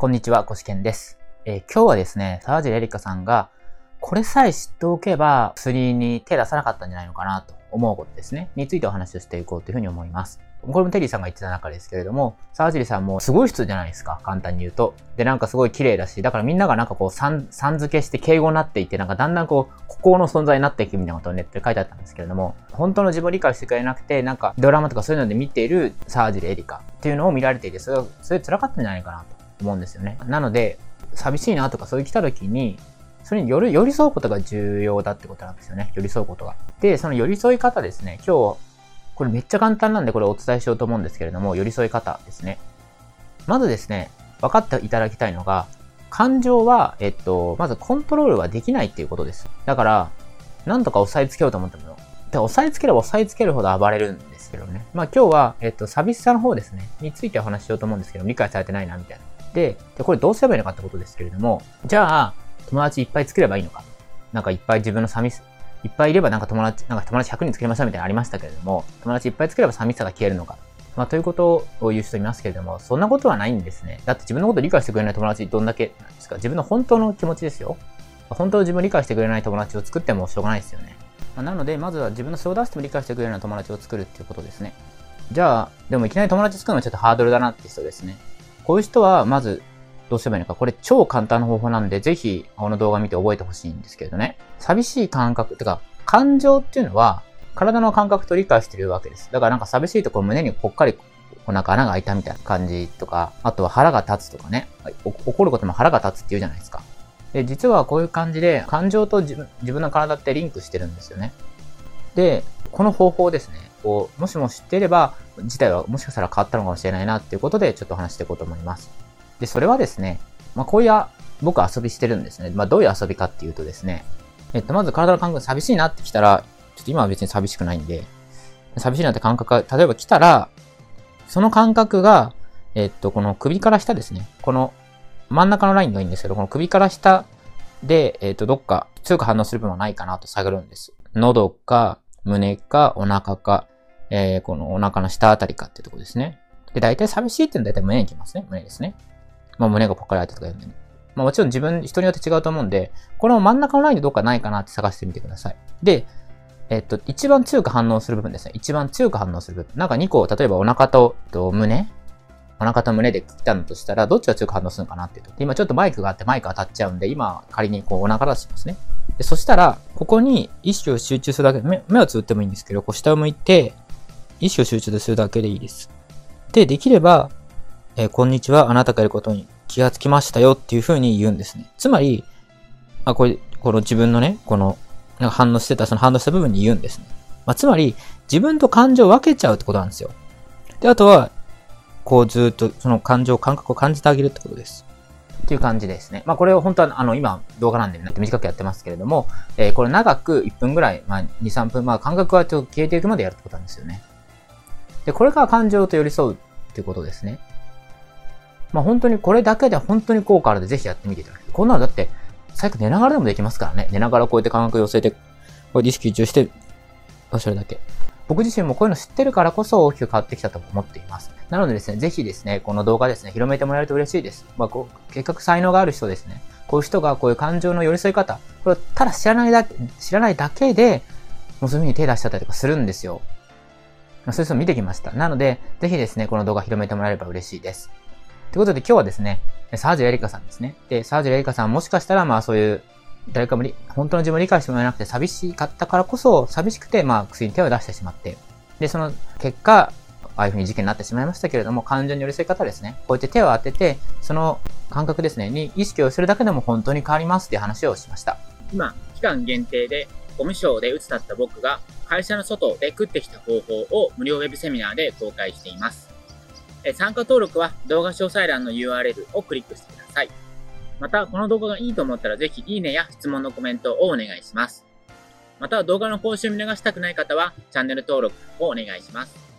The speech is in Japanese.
こんにちは、コシケンです。えー今日はですね、沢尻エリカさんが、これさえ知っておけば、薬に手出さなかったんじゃないのかなと思うことですね。についてお話をしていこうというふうに思います。これもテリーさんが言ってた中ですけれども、沢尻さんもすごい人じゃないですか、簡単に言うと。で、なんかすごい綺麗だし、だからみんながなんかこう、さん、さん付けして敬語になっていって、なんかだんだんこう、孤高の存在になっていくみたいなことをネットで書いてあったんですけれども、本当の自分を理解してくれなくて、なんかドラマとかそういうので見ている沢尻エリカっていうのを見られていて、それが、それ辛かったんじゃないかなと思うんですよね。なので、寂しいなとかそういう来た時に、それによる寄り添うことが重要だってことなんですよね。寄り添うことが。で、その寄り添い方ですね。今日、これめっちゃ簡単なんでこれお伝えしようと思うんですけれども、寄り添い方ですね。まずですね、分かっていただきたいのが、感情は、えっと、まずコントロールはできないっていうことです。だから、なんとか押さえつけようと思っても、で押さえつければ押さえつけるほど暴れるんですけどね。まあ今日は、えっと、寂しさの方ですね、についてお話ししようと思うんですけど、理解されてないな、みたいな。で、でこれどうすればいいのかってことですけれども、じゃあ、友達いっぱい作ればいいのか。なんかいっぱい自分の寂し、いっぱいいればなんか友達、なんか友達100人作りましたみたいなのありましたけれども、友達いっぱい作れば寂しさが消えるのか。まあ、ということを言う人いますけれども、そんなことはないんですね。だって自分のこと理解してくれない友達どんだけなんですか自分の本当の気持ちですよ。本当の自分を理解してくれない友達を作ってもしょうがないですよね。まあなので、まずは自分の素を出しても理解してくれるような友達を作るっていうことですね。じゃあ、でもいきなり友達作るのはちょっとハードルだなって人ですね。こういう人は、まず、どうすればいいのか。これ超簡単な方法なんで、ぜひ、この動画見て覚えてほしいんですけれどね。寂しい感覚、てか、感情っていうのは、体の感覚と理解してるわけです。だからなんか寂しいところ胸にぽっかり、こうなんか穴が開いたみたいな感じとか、あとは腹が立つとかね。怒ることも腹が立つって言うじゃないですか。で、実はこういう感じで、感情と自分の体ってリンクしてるんですよね。で、この方法ですね。こう、もしも知っていれば、自体はもしかしたら変わったのかもしれないなっていうことで、ちょっと話していこうと思います。で、それはですね、まあ、こういう僕遊びしてるんですね。まあ、どういう遊びかっていうとですね、えっと、まず体の感覚寂しいなってきたら、ちょっと今は別に寂しくないんで、寂しいなって感覚が、例えば来たら、その感覚が、えっと、この首から下ですね。この真ん中のラインがいいんですけど、この首から下で、えっと、どっか強く反応する部分はないかなと探るんです。喉か、胸か、お腹か、えー、このお腹の下あたりかっていうとこですね。で、大体寂しいっていうのは大体胸に来ますね。胸ですね。まあ胸がぽっかり開いてとか言うんでね。まあもちろん自分、人によって違うと思うんで、この真ん中のラインでどっかないかなって探してみてください。で、えっと、一番強く反応する部分ですね。一番強く反応する部分。なんか2個、例えばお腹とと胸お腹と胸で来たのとしたら、どっちが強く反応するのかなっていうと。今ちょっとマイクがあってマイク当たっちゃうんで、今仮にこうお腹出しますね。でそしたら、ここに意識を集中するだけ、目目をつぶってもいいんですけど、こう下を向いて、意識を集中するだけでいいです。で、できれば、えーこんにちは、あなたがいることに気がつきましたよっていう風に言うんですね。つまり、あ、これ、この自分のね、この、なんか反応してた、その反応した部分に言うんですね。まあ、つまり、自分と感情を分けちゃうってことなんですよ。で、あとは、こうずっとその感情、感覚を感じてあげるってことです。っていう感じですね。まあこれを本当はあの今動画なんで短くやってますけれども、えーこれ長く1分ぐらい、まあ2、3分、まあ感覚はちょっと消えていくまでやるってことなんですよね。で、これから感情と寄り添うってことですね。まあ本当にこれだけで本当に効果あるのでぜひやってみていただきたい。こんなのだって最悪寝ながらでもできますからね。寝ながらこうやって感覚寄せて、これで意識集中して、それだけ。僕自身もこういうの知ってるからこそ大きく変わってきたと思っています。なのでですね、ぜひですね、この動画ですね、広めてもらえると嬉しいです。まあ、こう、結局才能がある人ですね。こういう人がこういう感情の寄り添い方、これただ知らないだけ、知らないだけで、もうそういう風に手出しちゃったりとかするんですよ。そういう人見てきました。なので、ぜひですね、この動画広めてもらえれば嬉しいです。ということで今日はですね、サージュエリカさんですね。で、サージュエリカさんもしかしたらまあそういう、誰かも本当の自分を理解してもらえなくて寂しかったからこそ、寂しくてまあ薬に手を出してしまって、で、その結果、ああいうふうに事件になってしまいましたけれども、感情に寄り添い方ですね。こうやって手を当てて、その感覚ですね、に意識をするだけでも本当に変わりますっていう話をしました。今、期間限定で、ゴミショーで鬱だった僕が、会社の外で食ってきた方法を無料ウェブセミナーで公開しています。参加登録は動画詳細欄の URL をクリックしてください。また、この動画がいいと思ったらぜひいいねや質問のコメントをお願いします。また、動画の更新を見逃したくない方は、チャンネル登録をお願いします。